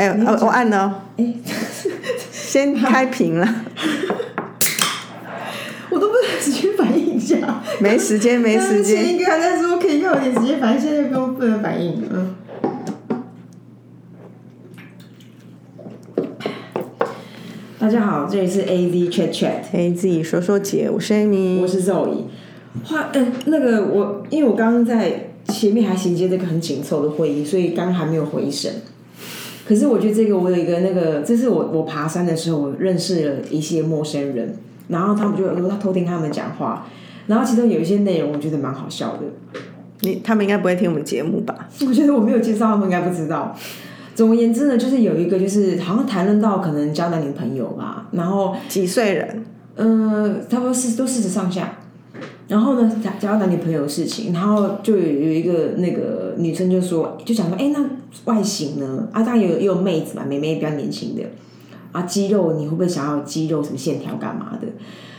还有呃，我按了哦，哎，先开屏了，我都不能时间反应一下。没时间，没时间。前一个还在说可以要有点时间反应，现在不用不能反应。嗯。大家好，这里是 A Z Chat Chat，嘿，自己说说姐，我是 Amy，我是 Zoe。话，嗯，那个我，因为我刚刚在前面还衔接这个很紧凑的会议，所以刚刚还没有回神。可是我觉得这个我有一个那个，这是我我爬山的时候，我认识了一些陌生人，然后他们就有他偷听他们讲话，然后其中有一些内容我觉得蛮好笑的。你他们应该不会听我们节目吧？我觉得我没有介绍，他们应该不知道。总而言之呢，就是有一个，就是好像谈论到可能交男女朋友吧，然后几岁人？嗯，差不多四都四十上下。然后呢，讲讲到男女朋友的事情，然后就有有一个那个女生就说，就讲说，哎，那外形呢？啊，当然有也有妹子嘛，妹妹比较年轻的啊，肌肉你会不会想要肌肉什么线条干嘛的？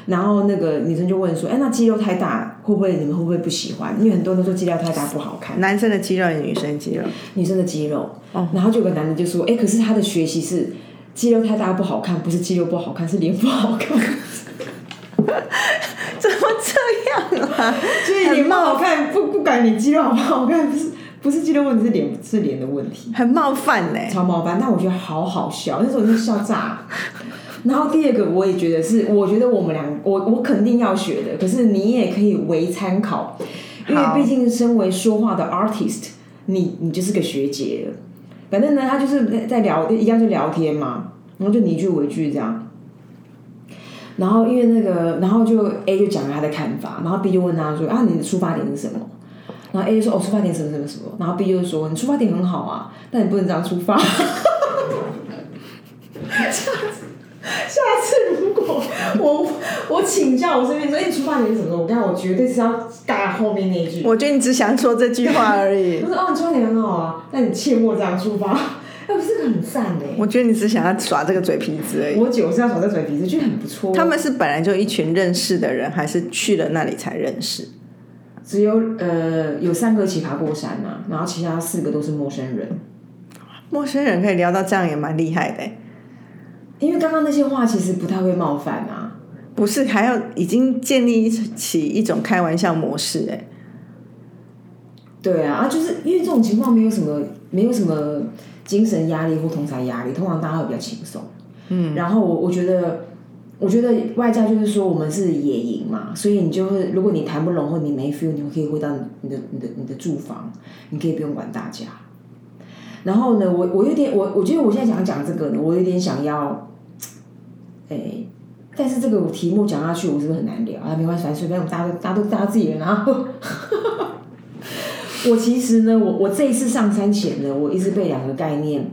然后那个女生就问说，哎，那肌肉太大会不会你们会不会不喜欢？因为很多人都说肌肉太大不好看。男生的肌肉还是女生肌肉？女生的肌肉。哦。然后就有个男的就说，哎，可是他的学习是肌肉太大不好看，不是肌肉不好看，是脸不好看。所以脸不好看，不不管你肌肉好不好看，不是不是肌肉问题，是脸是脸的问题，很冒犯呢，超冒犯。但我觉得好好笑，那时候就笑炸。然后第二个，我也觉得是，我觉得我们俩，我我肯定要学的，可是你也可以为参考，因为毕竟身为说话的 artist，你你就是个学姐了。反正呢，他就是在在聊，一样就聊天嘛，然后就你一句我一句这样。然后因为那个，然后就 A 就讲了他的看法，然后 B 就问他说：“啊，你的出发点是什么？”然后 A 就说：“哦，出发点什么什么什么。”然后 B 就说：“你出发点很好啊，但你不能这样出发。”下次，下次如果我我请教我身边说：“哎，你出发点是什么？”我刚我绝对是要打后面那一句。我觉得你只想说这句话而已。我说：“哦，你出发点很好啊，但你切莫这样出发。”哎，不是很赞哎！我觉得你只想要耍这个嘴皮子而已。我九是要耍这嘴皮子，就很不错。他们是本来就一群认识的人，还是去了那里才认识？只有呃，有三个一起爬过山呐，然后其他四个都是陌生人。陌生人可以聊到这样，也蛮厉害的。因为刚刚那些话其实不太会冒犯啊。不是，还要已经建立起一种开玩笑模式哎。对啊，啊，就是因为这种情况没有什么，没有什么。精神压力或同台压力，通常大家会比较轻松。嗯，然后我我觉得，我觉得外加就是说，我们是野营嘛，所以你就会，如果你谈不拢或你没 feel，你可以回到你的你的你的住房，你可以不用管大家。然后呢，我我有点我我觉得我现在想讲这个呢，我有点想要，哎，但是这个题目讲下去，我是不是很难聊啊？没关系，反正随便，我们大家都大家都大家自己人啊。我其实呢，我我这一次上山前呢，我一直被两个概念，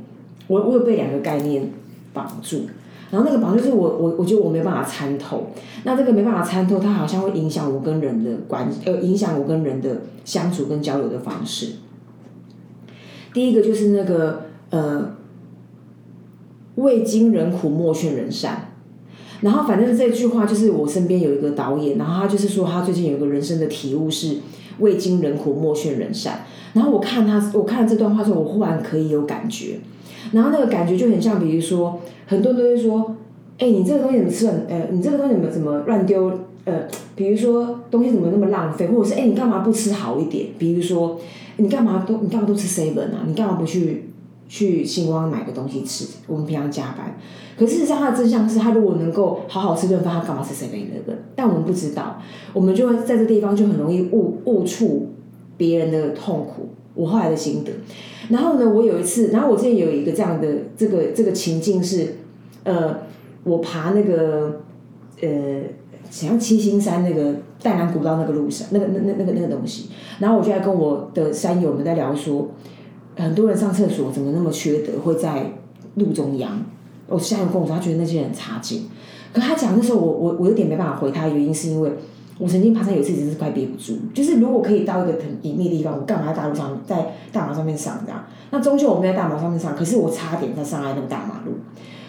我我有被两个概念绑住，然后那个绑就是我我我觉得我没办法参透，那这个没办法参透，它好像会影响我跟人的关，呃，影响我跟人的相处跟交流的方式。第一个就是那个呃，未经人苦莫劝人善，然后反正这句话就是我身边有一个导演，然后他就是说他最近有一个人生的体悟是。未经人苦，莫劝人善。然后我看他，我看了这段话之后，我忽然可以有感觉。然后那个感觉就很像，比如说，很多人都会说：“哎，你这个东西怎么吃很？呃，你这个东西怎么怎么乱丢？呃，比如说东西怎么那么浪费？或者是哎，你干嘛不吃好一点？比如说，你干嘛都你干嘛都吃 seven 啊？你干嘛不去去星光买个东西吃？我们平常加班。”可事实上，他的真相是他如果能够好好吃顿饭，他干嘛吃谁的那个？但我们不知道，我们就会在这地方就很容易误误触别人的痛苦。我后来的心得，然后呢，我有一次，然后我之前有一个这样的这个这个情境是，呃，我爬那个呃，像七星山那个淡南古道那个路上，那个那那那个那个东西，然后我就在跟我的山友们在聊说，很多人上厕所怎么那么缺德，会在路中央。我下友跟我说，他觉得那些人差劲。可他讲的时候，我我我有点没办法回他，原因是因为我曾经爬山有一次，真是快憋不住。就是如果可以到一个很隐秘的地方，我干嘛在大路上，在大马上面上这样？那终究我们在大马上面上，可是我差点在上来那个大马路。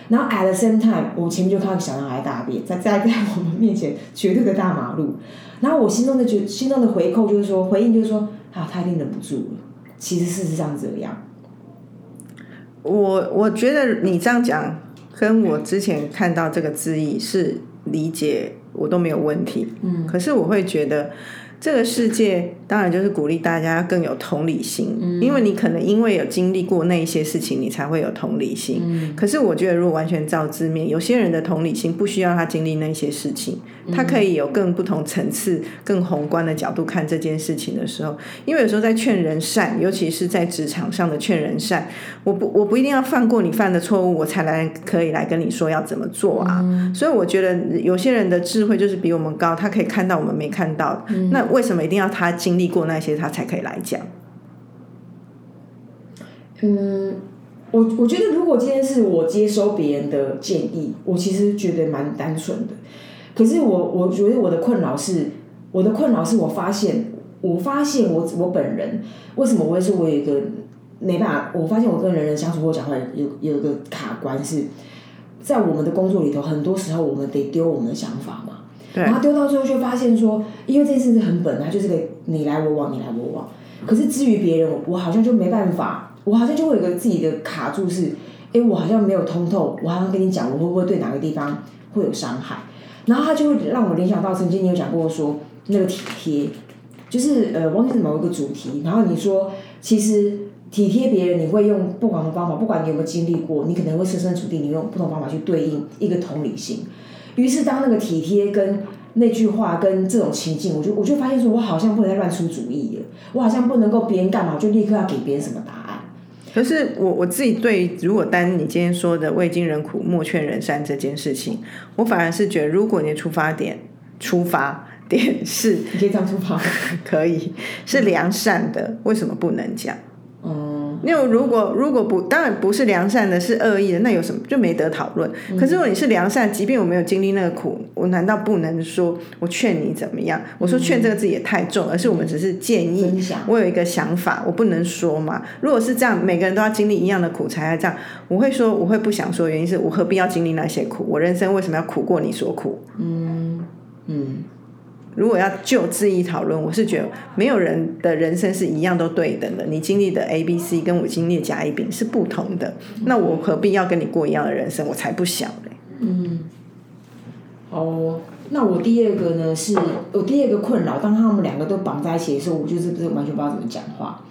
然后 at the same time，我前面就看到小男孩大便，在在在我们面前绝对的大马路。然后我心中的觉心中的回扣就是说，回应就是说，啊，他一定忍不住了。其实事实上这样。我我觉得你这样讲，跟我之前看到这个字义是理解我都没有问题。嗯，可是我会觉得。这个世界当然就是鼓励大家更有同理心，因为你可能因为有经历过那一些事情，你才会有同理心。可是我觉得，如果完全照字面，有些人的同理心不需要他经历那些事情，他可以有更不同层次、更宏观的角度看这件事情的时候。因为有时候在劝人善，尤其是在职场上的劝人善，我不我不一定要犯过你犯的错误，我才来可以来跟你说要怎么做啊。所以我觉得有些人的智慧就是比我们高，他可以看到我们没看到。那为什么一定要他经历过那些，他才可以来讲？嗯，我我觉得如果今天是我接收别人的建议，我其实觉得蛮单纯的。可是我我觉得我的困扰是，我的困扰是我发现，我发现我我本人为什么我会说我有一个没办法？我发现我跟人人相处或讲话有有一个卡关，是在我们的工作里头，很多时候我们得丢我们的想法嘛。然后丢到最后，就发现说，因为这件事是很本来就是个你来我往，你来我往。可是至于别人，我好像就没办法，我好像就会有个自己的卡住，是，哎，我好像没有通透，我好像跟你讲，我会不会对哪个地方会有伤害？然后他就会让我联想到曾经你有讲过说，那个体贴，就是呃，忘记是某一个主题。然后你说，其实体贴别人，你会用不同的方法，不管你有没有经历过，你可能会设身处地，你用不同方法去对应一个同理心。于是，当那个体贴跟那句话跟这种情境，我就我就发现说，我好像不能再乱出主意了。我好像不能够别人干嘛，就立刻要给别人什么答案。可是我我自己对，如果单你今天说的“未经人苦，莫劝人善”这件事情，我反而是觉得，如果你的出发点出发点是，你可以这样出发，可以是良善的，为什么不能讲？因为如果如果不当然不是良善的，是恶意的，那有什么就没得讨论。可是如果你是良善，即便我没有经历那个苦，我难道不能说我劝你怎么样？我说劝这个字也太重，而是我们只是建议。我有一个想法，我不能说嘛。如果是这样，每个人都要经历一样的苦才要这样，我会说我会不想说，原因是我何必要经历那些苦？我人生为什么要苦过你所苦？嗯嗯。如果要就质疑讨论，我是觉得没有人的人生是一样都对等的。你经历的 A、B、C 跟我经历的甲、乙、丙是不同的，那我何必要跟你过一样的人生？我才不想嘞。嗯。哦，那我第二个呢？是我第二个困扰，当他们两个都绑在一起的时候，我就是不是完全不知道怎么讲话。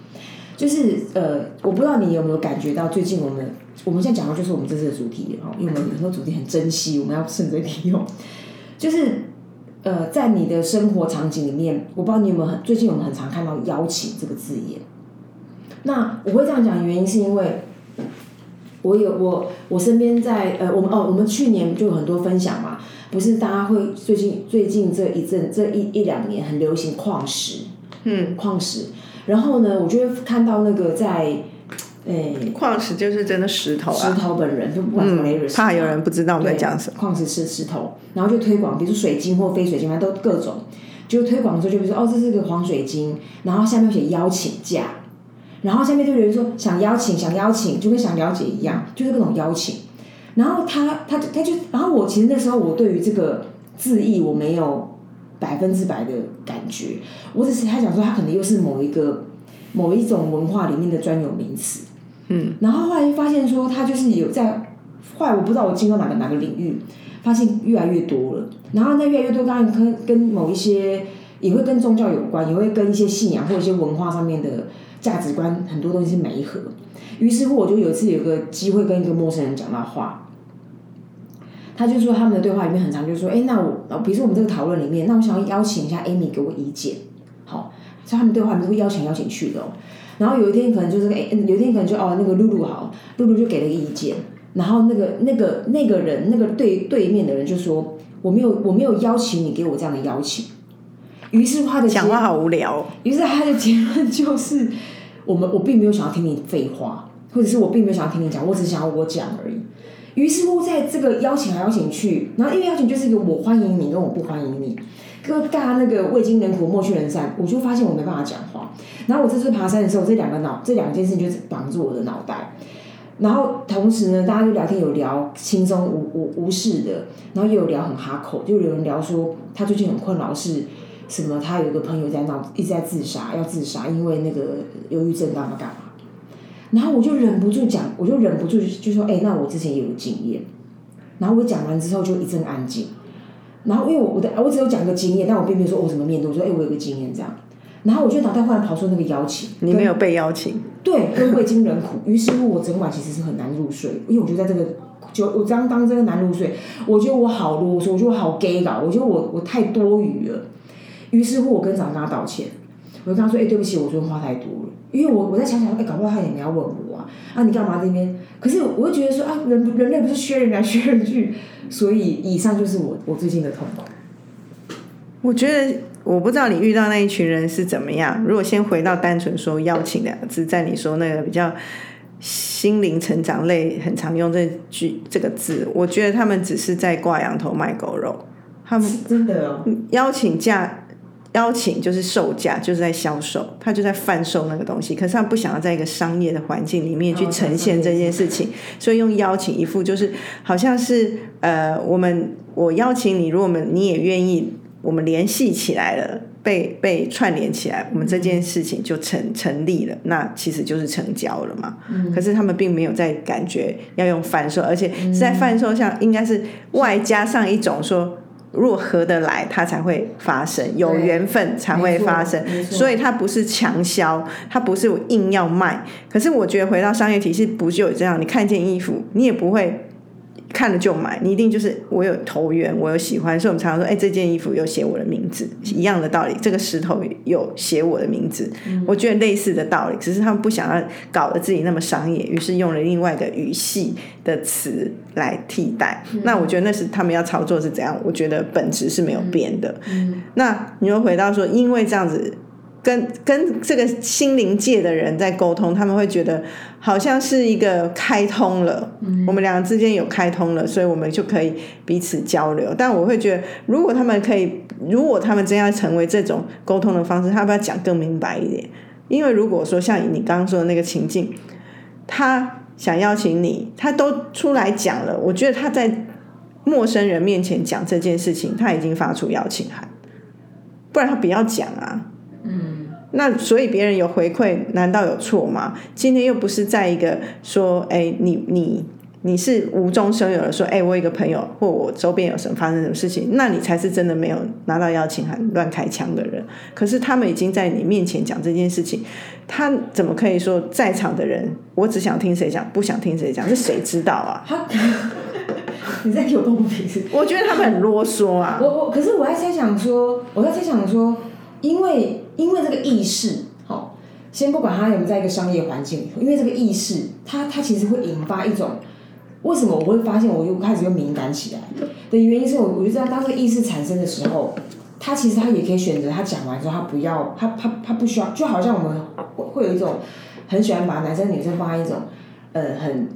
就是呃，我不知道你有没有感觉到，最近我们我们现在讲的就是我们这次的主题哈，因为我们很多主题很珍惜，我们要趁着利用，就是。呃，在你的生活场景里面，我不知道你有没有很最近我们很常看到“邀请”这个字眼。那我会这样讲，原因是因为，我有我我身边在呃，我们哦，我们去年就有很多分享嘛，不是大家会最近最近这一阵这一一两年很流行矿石，嗯，矿石，然后呢，我就会看到那个在。哎，矿石就是真的石头啊！石头本人就不管什么怕有人不知道我们在讲什么。矿石是石头，然后就推广，比如说水晶或非水晶，反正都各种。就推广的时候，就比如说哦，这是个黄水晶，然后下面写邀请价，然后下面就有人说想邀请，想邀请，就跟想了解一样，就是各种邀请。然后他他他就，然后我其实那时候我对于这个字义我没有百分之百的感觉，我只是他想说他可能又是某一个某一种文化里面的专有名词。嗯，然后后来就发现说，他就是有在，后来我不知道我进到哪个哪个领域，发现越来越多了。然后那越来越多，当然跟跟某一些也会跟宗教有关，也会跟一些信仰或一些文化上面的价值观很多东西是没合。于是乎，我就有一次有个机会跟一个陌生人讲到话，他就说他们的对话里面很长，就说，哎，那我，比如说我们这个讨论里面，那我想要邀请一下 Amy 给我意见，好，所以他们对话里面会邀请邀请去的。然后有一天可能就是哎，有一天可能就哦，那个露露好，露露就给了一个意见。然后那个那个那个人，那个对对面的人就说：“我没有我没有邀请你给我这样的邀请。”于是他的讲话好无聊。于是他的结论就是：我们我并没有想要听你废话，或者是我并没有想要听你讲，我只是想要我讲而已。于是乎，在这个邀请来邀请去，然后因为邀请就是一个我欢迎你跟我不欢迎你。哥大家那个未经人苦莫去人善，我就发现我没办法讲话。然后我这次爬山的时候，这两个脑这两件事情就绑住我的脑袋。然后同时呢，大家就聊天有聊轻松无无无事的，然后又有聊很哈口，就有人聊说他最近很困扰是什么？他有一个朋友在闹，一直在自杀，要自杀，因为那个忧郁症干嘛干嘛。然后我就忍不住讲，我就忍不住就说，哎，那我之前也有经验。然后我讲完之后就一阵安静。然后因为我我的我只有讲一个经验，但我并没有说我怎么面对。我说，哎，我有个经验这样。然后我就脑袋忽然跑出那个邀请，你没有被邀请，对，跟味精人苦。于是乎，我整晚其实是很难入睡，因为我就在这个就我刚当这个难入睡，我觉得我好啰嗦，我觉得我好 gay 搞，我觉得我我太多余了。于是乎，我跟长跟他道歉，我就跟他说：“哎，对不起，我昨天话太多了。”因为我我在想想，哎，搞不好他也没要问我啊，啊，你干嘛这边？可是我会觉得说啊，人人类不是削人来削人去，所以以上就是我我最近的痛苦。我觉得我不知道你遇到那一群人是怎么样。如果先回到单纯说邀请两个字，在你说那个比较心灵成长类很常用这句这个字，我觉得他们只是在挂羊头卖狗肉。他们真的哦邀请价。邀请就是售价，就是在销售，他就在贩售那个东西。可是他不想要在一个商业的环境里面去呈现这件事情，所以用邀请一副就是好像是呃，我们我邀请你，如果我们你也愿意，我们联系起来了，被被串联起来，我们这件事情就成成立了，那其实就是成交了嘛。可是他们并没有在感觉要用贩售，而且是在贩售上应该是外加上一种说。如果合得来，它才会发生；有缘分才会发生。所以它不是强销，它不是我硬要卖。可是我觉得回到商业体系，不就有这样？你看一件衣服，你也不会。看了就买，你一定就是我有投缘，我有喜欢，所以我们常常说，哎，这件衣服有写我的名字，一样的道理。这个石头有写我的名字，我觉得类似的道理，只是他们不想要搞得自己那么商业，于是用了另外一个语系的词来替代。那我觉得那是他们要操作是怎样？我觉得本质是没有变的。那你又回到说，因为这样子。跟跟这个心灵界的人在沟通，他们会觉得好像是一个开通了，我们两个之间有开通了，所以我们就可以彼此交流。但我会觉得，如果他们可以，如果他们真要成为这种沟通的方式，他要不要讲更明白一点？因为如果说像你刚刚说的那个情境，他想邀请你，他都出来讲了，我觉得他在陌生人面前讲这件事情，他已经发出邀请函，不然他不要讲啊。那所以别人有回馈，难道有错吗？今天又不是在一个说，哎，你你你是无中生有的说，哎，我一个朋友或我周边有什么发生什么事情，那你才是真的没有拿到邀请函乱开枪的人。可是他们已经在你面前讲这件事情，他怎么可以说在场的人，我只想听谁讲，不想听谁讲，是谁知道啊？你在给我动不平我觉得他们很啰嗦啊。我我可是我在猜想说，我在猜想说，因为。因为这个意识，好，先不管他有没有在一个商业环境里头，因为这个意识，它它其实会引发一种，为什么我会发现我又开始又敏感起来的原因是我我就知道，当这个意识产生的时候，他其实他也可以选择，他讲完之后他不要，他他他不需要，就好像我们会会有一种很喜欢把男生女生放在一种呃很。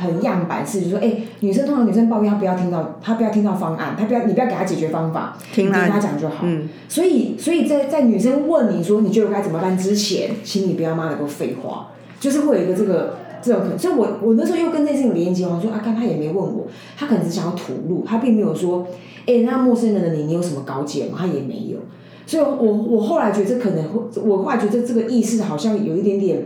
很样板式，就说，哎，女生通常女生抱怨，她不要听到，她不要听到方案，她不要，你不要给她解决方法，听她讲就好。嗯。所以，所以在在女生问你说你觉得该怎么办之前，请你不要妈的给我废话，就是会有一个这个这种可能。所以我我那时候又跟那些连接，我说啊，看他也没问我，他可能只想要吐露，他并没有说，哎，那陌生人的你，你有什么高见吗？他也没有。所以我我后来觉得可能会，我后来觉得这个意识好像有一点点。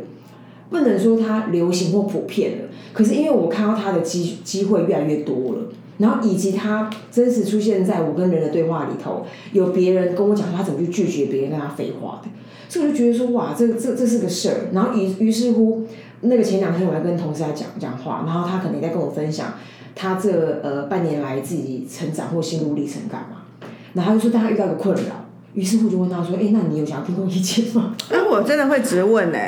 不能说它流行或普遍了，可是因为我看到它的机机会越来越多了，然后以及它真实出现在我跟人的对话里头，有别人跟我讲他怎么去拒绝别人跟他废话的，所以我就觉得说哇，这这这是个事儿。然后于于是乎，那个前两天我还跟同事在讲讲话，然后他可能也在跟我分享他这呃半年来自己成长或心路历程干嘛，然后他就说他遇到个困扰，于是乎就问他说，哎，那你有想要提供意见吗？那我真的会直问呢。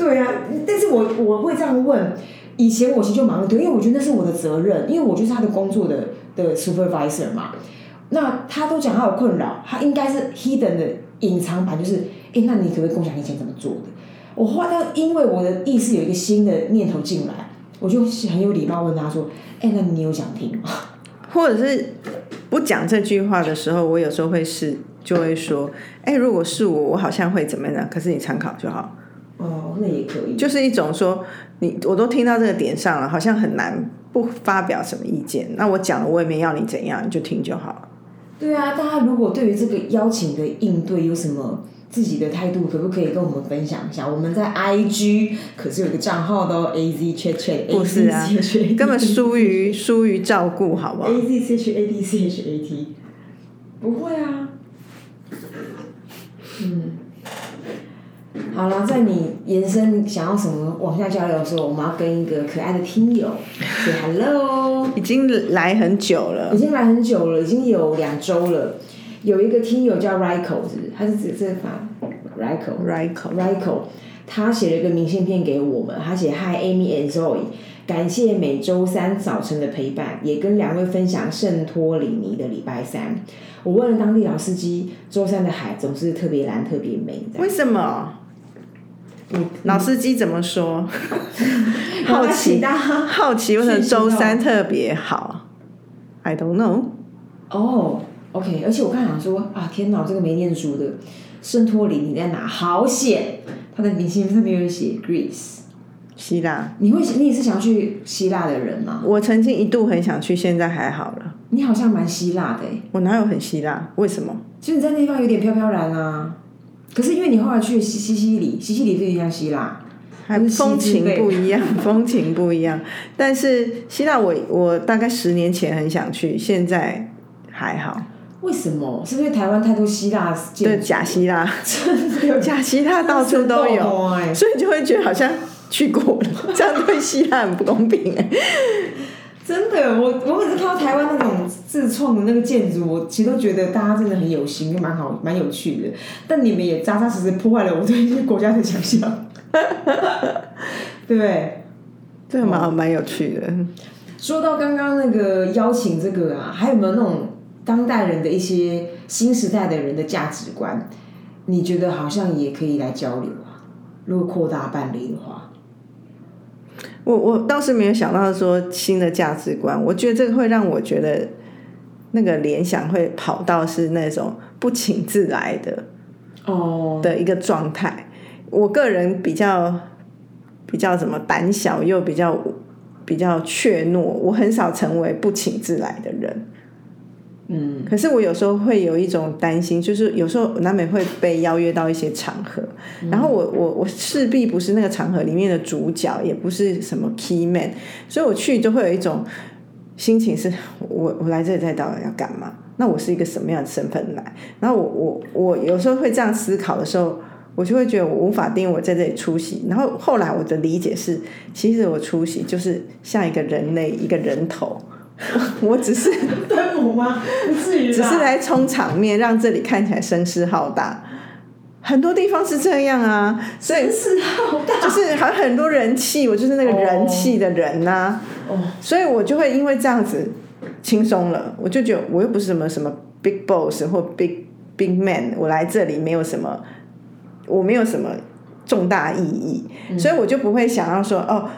对啊，但是我我会这样问，以前我其实就忙对，因为我觉得那是我的责任，因为我就是他的工作的的 supervisor 嘛。那他都讲他有困扰，他应该是 hidden 的隐藏版，就是哎，那你可不可以共享以前怎么做的？我后来因为我的意识有一个新的念头进来，我就很有礼貌问他说，哎，那你有想听吗？或者是不讲这句话的时候，我有时候会是就会说，哎，如果是我，我好像会怎么样？可是你参考就好。哦，那也可以。就是一种说，你我都听到这个点上了，好像很难不发表什么意见。那我讲了，我也没要你怎样，你就听就好了。对啊，大家如果对于这个邀请的应对有什么自己的态度可不可以跟我们分享一下？我们在 IG 可是有一个账号的哦，A Z Chat Chat，不是啊，根本疏于疏于照顾，好不好？A Z C H A D C H A T，不会啊，嗯，好了，在你延伸想要什么往下交流的时候，我们要跟一个可爱的听友 say hello。已经来很久了已，经来很久了，已经有两周了。有一个听友叫 Rico，是不是？他是指这个法 Rico Rico Rico，他写了一个明信片给我们，他写 Hi Amy and Zoe，感谢每周三早晨的陪伴，也跟两位分享圣托里尼的礼拜三。我问了当地老司机，周三的海总是特别蓝、特别美。为什么？老司机怎么说？好好奇好奇为什么周三特别好？I don't know。哦、o k 而且我刚想说啊，天哪，这个没念书的圣托里尼在哪？好险！他的明信片上面有写 Greece。希腊，你会你也是想要去希腊的人吗？我曾经一度很想去，现在还好了。你好像蛮希腊的诶，我哪有很希腊？为什么？其实你在那地方有点飘飘然啊。可是因为你后来去西西西里，西西里不一样希腊，还风情不一样，风情不一样。但是希腊我，我大概十年前很想去，现在还好。为什么？是不是台湾太多希腊对，假希腊，真的假希腊到处都有，所以就会觉得好像去过了，这样对希腊很不公平哎。真的，我我每次看到台湾那种自创的那个建筑，我其实都觉得大家真的很有心，又蛮好，蛮有趣的。但你们也扎扎实实破坏了我对一些国家的想象，对 不对？这个蛮蛮有趣的。说到刚刚那个邀请这个啊，还有没有那种当代人的一些新时代的人的价值观？你觉得好像也可以来交流啊？如果扩大办理的话，我我倒是没有想到说新的价值观，我觉得这个会让我觉得那个联想会跑到是那种不请自来的哦，的一个状态。我个人比较比较怎么胆小又比较比较怯懦，我很少成为不请自来的人。嗯，可是我有时候会有一种担心，就是有时候难免会被邀约到一些场合，然后我我我势必不是那个场合里面的主角，也不是什么 key man，所以我去就会有一种心情是，我我来这里在到底要干嘛？那我是一个什么样的身份来？然后我我我有时候会这样思考的时候，我就会觉得我无法定义我在这里出席。然后后来我的理解是，其实我出席就是像一个人类，一个人头。我只是 端午吗？不至于只是来充场面，让这里看起来声势浩大。很多地方是这样啊，所以是好大，就是还很多人气，我就是那个人气的人呐、哦，所以我就会因为这样子轻松了，我就觉得我又不是什么什么 big boss 或 big big man，我来这里没有什么，我没有什么重大意义，所以我就不会想要说哦。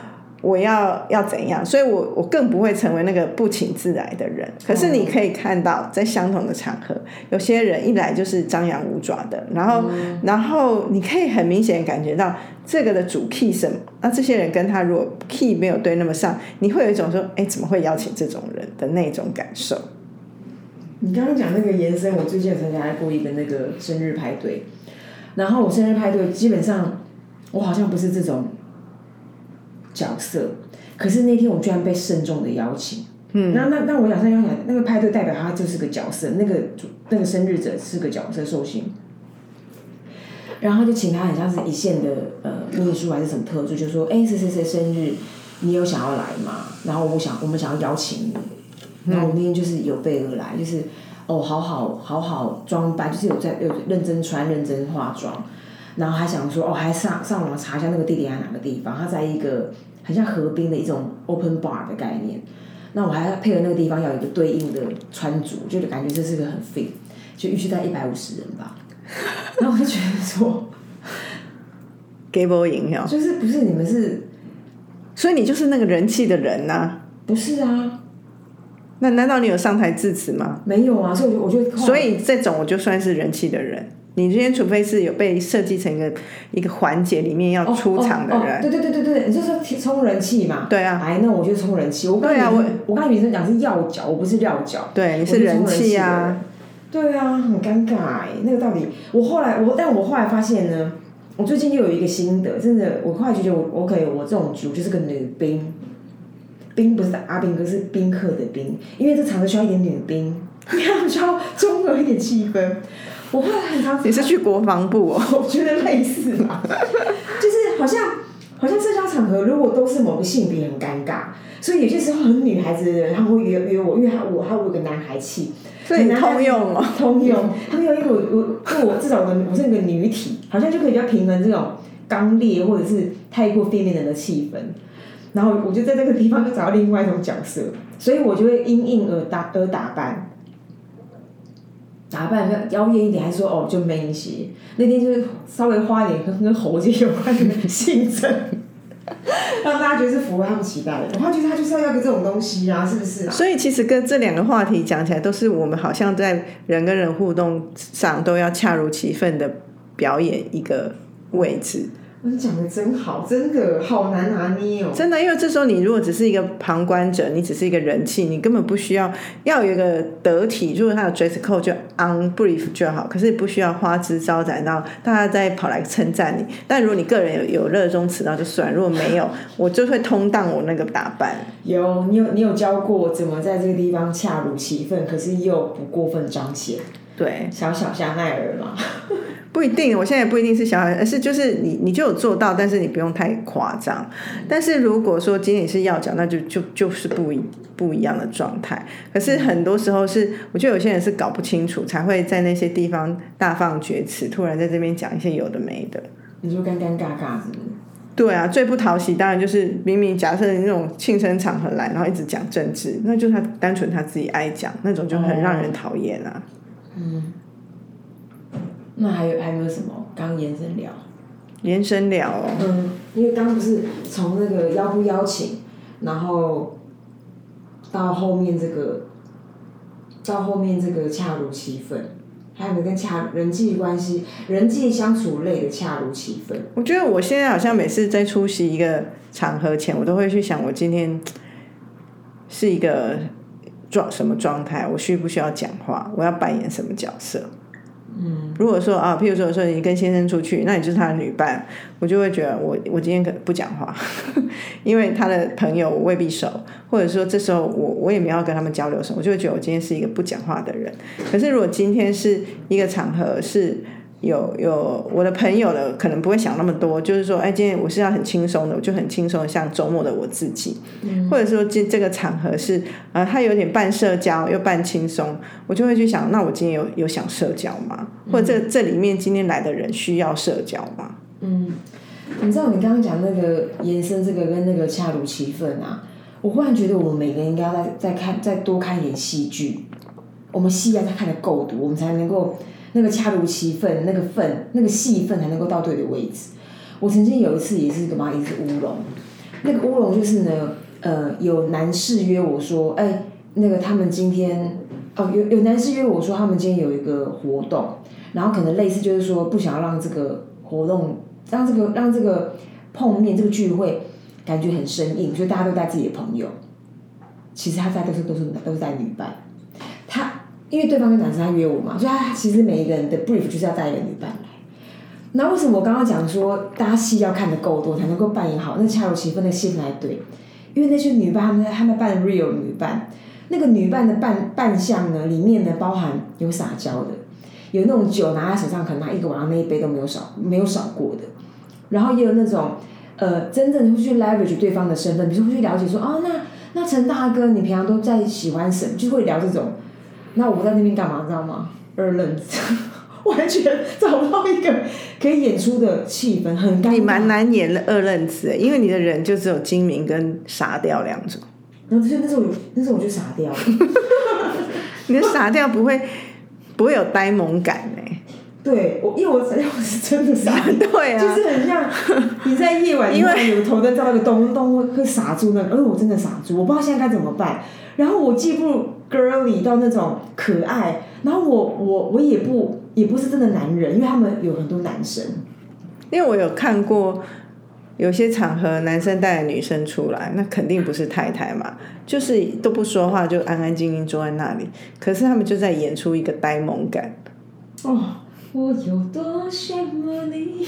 我要要怎样？所以我我更不会成为那个不请自来的人。可是你可以看到，在相同的场合，有些人一来就是张牙舞爪的，然后、然后你可以很明显感觉到这个的主 key 什么。那这些人跟他如果 key 没有对那么上，你会有一种说，哎，怎么会邀请这种人的那种感受。你刚刚讲那个延伸，我最近有参加过一个那个生日派对，然后我生日派对基本上我好像不是这种角色，可是那天我居然被慎重的邀请。嗯，那那那我想想想，那个派对代表他就是个角色，那个主那个生日者是个角色寿星，然后就请他很像是一线的呃秘书还是什么特助，就说哎谁谁谁生日，你有想要来吗？然后我想我们想要邀请你，然后我那天就是有备而来，就是哦好好好好装扮，就是有在有认真穿认真化妆，然后还想说哦还上上网查一下那个地点在哪个地方，它在一个很像河滨的一种 open bar 的概念。那我还要配合那个地方要有一个对应的穿着，就感觉这是个很 fit，就预计在一百五十人吧。然后我就觉得说，给我赢哦，就是不是你们是所以你就是那个人气的人呐、不是啊？那难道你有上台致辞吗？没有啊，所以我就所以这种我就算是人气的人。你今天除非是有被设计成一个一个环节里面要出场的人，哦哦哦对对对对对，你就说冲人气嘛。对啊，哎，那我就冲人气。我刚才对啊我我刚才女生讲是要角，我不是撂角。对，你是人气气啊。对啊，很尴尬哎，那个到底我后来我，但我后来发现呢，我最近又有一个心得，真的，我后来就觉得我 OK，我这种局就是个女兵，兵不是阿兵哥，是宾客的宾，因为这场子需要一点女兵，因为他们需要中和一点气氛。我后来很长，你是去国防部哦？我觉得类似嘛，就是好像好像社交场合如果都是某个性别很尴尬，所以有些时候很女孩子的人他们会约约我，因为他我他有个男孩气。所以通用哦，通用，通用，因为我我因为我至少我我是一个女体，好像就可以比较平衡这种刚烈或者是太过 feminine 的气氛，然后我就在这个地方就找到另外一种角色，所以我就会因应而打而打扮，打扮要妖艳一点，还是说哦就 man 一些，那天就是稍微花一点跟跟猴子有关的性质。让大家觉得是符合他们期待的，我觉得他就是要要个这种东西啊，是不是？所以其实跟这两个话题讲起来，都是我们好像在人跟人互动上都要恰如其分的表演一个位置。你讲的真好，真的好难拿捏哦。真的，因为这时候你如果只是一个旁观者，你只是一个人气，你根本不需要要有一个得体。如果他有 dress code 就 on brief 就好，可是不需要花枝招展到大家再跑来称赞你。但如果你个人有有热衷此道就算，如果没有，我就会通当我那个打扮。有你有你有教过怎么在这个地方恰如其分，可是又不过分彰显。对，小小香奈儿嘛。不一定，我现在也不一定是小孩，而是就是你，你就有做到，但是你不用太夸张。但是如果说仅仅是要讲，那就就就是不一不一样的状态。可是很多时候是，我觉得有些人是搞不清楚，才会在那些地方大放厥词，突然在这边讲一些有的没的。你说尴尴尬尬？对啊，最不讨喜当然就是明明假设那种庆生场合来，然后一直讲政治，那就他单纯他自己爱讲那种，就很让人讨厌啊。嗯。那还有还有没有什么？刚延伸聊，延伸聊。嗯，因为刚不是从那个邀不邀请，然后到后面这个，到后面这个恰如其分，还有跟恰人际关系、人际相处类的恰如其分？我觉得我现在好像每次在出席一个场合前，我都会去想，我今天是一个状什么状态？我需不需要讲话？我要扮演什么角色？嗯，如果说啊，譬如说说你跟先生出去，那你就是他的女伴，我就会觉得我我今天可不讲话，因为他的朋友我未必熟，或者说这时候我我也没有跟他们交流什么，我就会觉得我今天是一个不讲话的人。可是如果今天是一个场合是。有有我的朋友的可能不会想那么多，就是说，哎，今天我是要很轻松的，我就很轻松，像周末的我自己，或者说这这个场合是啊，他有点半社交又半轻松，我就会去想，那我今天有有想社交吗？或者这这里面今天来的人需要社交吗？嗯，你知道你刚刚讲那个延伸这个跟那个恰如其分啊，我忽然觉得我们每个人应该再再看再多看一点戏剧，我们戏要再看的够多，我们才能够。那个恰如其分，那个分，那个戏份才能够到对的位置。我曾经有一次也是个蚂蚁是乌龙，那个乌龙就是呢，呃，有男士约我说，哎，那个他们今天，哦，有有男士约我说他们今天有一个活动，然后可能类似就是说不想要让这个活动，让这个让这个碰面这个聚会感觉很生硬，所以大家都带自己的朋友，其实他带都是都是都是带女伴，因为对方是男生，他约我嘛，所以他其实每一个人的 brief 就是要带一个女伴来。那为什么我刚刚讲说，大家戏要看的够多，才能够扮演好那恰如其分的戏才对？因为那些女伴，他们他们扮 real 女伴，那个女伴的扮扮相呢，里面呢包含有撒娇的，有那种酒拿在手上，可能拿一个晚上那一杯都没有少没有少过的，然后也有那种呃，真正会去 leverage 对方的身份，比如说会去了解说，哦，那那陈大哥，你平常都在喜欢什么？就会聊这种。那我在那边干嘛？知道吗？二愣子，完全找不到一个可以演出的气氛，很尴尬。你蛮难演的二愣子，因为你的人就只有精明跟傻掉两种。然后就那时候，那时候我就傻掉了。你的傻掉不会不会有呆萌感呢？对，我因为我傻掉是真的傻，对啊，就是很像你在夜晚，因为有头灯照那个咚咚会会傻住那个，而我真的傻住，我不知道现在该怎么办。然后我既不 girly 到那种可爱，然后我我我也不也不是真的男人，因为他们有很多男生。因为我有看过有些场合男生带女生出来，那肯定不是太太嘛，就是都不说话，就安安静静坐在那里。可是他们就在演出一个呆萌感。哦，我有多羡慕你，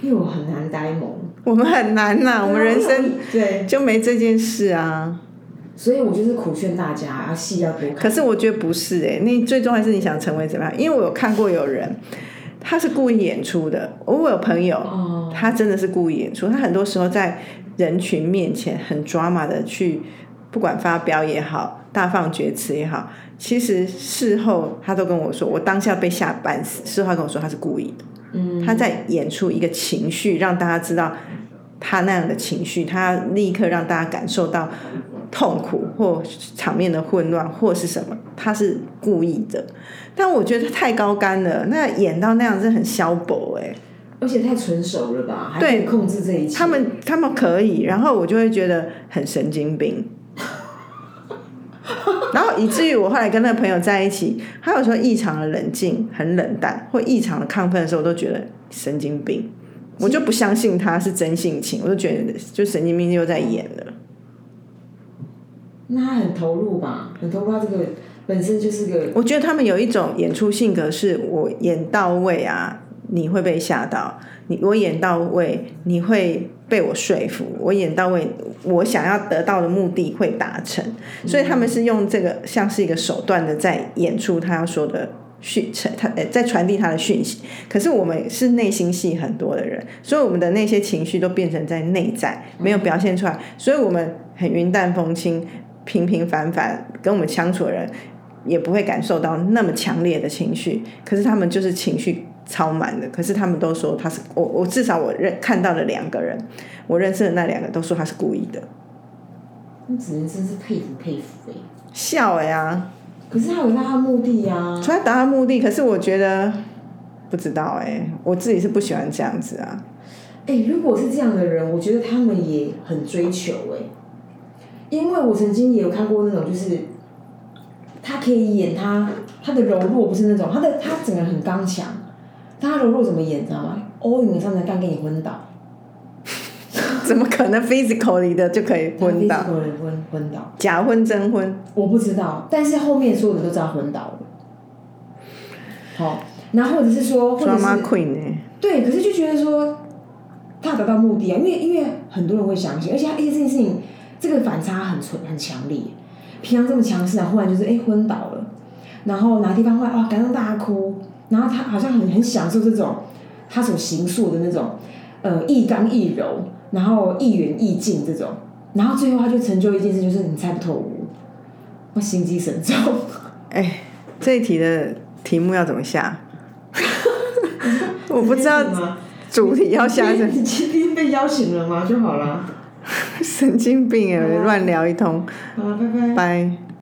因为我很难呆萌。我们很难呐、我们人生对，就没这件事啊。所以我就是苦劝大家，要戏要多看。可是我觉得不是哎、那最重要是你想成为怎么样？因为我有看过有人，他是故意演出的。我有朋友，哦，他真的是故意演出，他很多时候在人群面前很 drama 的去，不管发飙也好，大放厥词也好，其实事后他都跟我说，我当下被吓半死，事后他跟我说他是故意的，嗯，他在演出一个情绪，让大家知道他那样的情绪，他立刻让大家感受到痛苦或场面的混乱或是什么，他是故意的。但我觉得太高干了，那演到那样是很消薄哎、而且太纯熟了吧，对控制这一切。他们他们可以，然后我就会觉得很神经病。然后以至于我后来跟那个朋友在一起，他有时候异常的冷静、很冷淡，或异常的亢奋的时候，我都觉得神经病。我就不相信他是真性情，我就觉得就神经病又在演了。那他很投入吧，很投入，他这个本身就是个我觉得他们有一种演出性格，是我演到位啊，你会被吓到；你我演到位，你会被我说服；我演到位，我想要得到的目的会达成。所以他们是用这个像是一个手段的在演出他要说的讯，他呃在传递他的讯息。可是我们是内心戏很多的人，所以我们的那些情绪都变成在内在，没有表现出来，所以我们很云淡风轻。平平凡凡跟我们相处的人，也不会感受到那么强烈的情绪，可是他们就是情绪超满的。可是他们都说他是我，我至少我认看到了两个人，我认识的那两个都说他是故意的，那只能真是佩服佩服哎、笑哎呀，可是他有他的目的啊，除了达到目的，可是我觉得不知道哎、我自己是不喜欢这样子啊。哎、如果是这样的人，我觉得他们也很追求哎、因为我曾经也有看过那种，就是他可以演他他的柔弱，不是那种他的他整个人很刚强，但他柔弱怎么演，你知道吗？all in 上台干给你昏倒，怎么可能 physically 的就可以昏倒？有人昏昏倒，假昏真昏，我不知道，但是后面所有人都知道昏倒了。好，然后或者是说，或者是 queen 哎、对，可是就觉得说他达到目的啊，因为因为很多人会相信，而且他而且这件事情这个反差很纯很强烈，平常这么强势，然后忽然就是哎昏倒了，然后哪个地方会哇感动大哭，然后他好像很很享受这种他所形塑的那种呃亦刚亦柔，然后亦远亦近这种，然后最后他就成就一件事，就是你猜不透我，我心机神重。哎，这一题的题目要怎么下？我不知道？主题要下什么，你今天被邀请了吗？就好了。神经病哎，乱聊一通，好，拜拜。拜。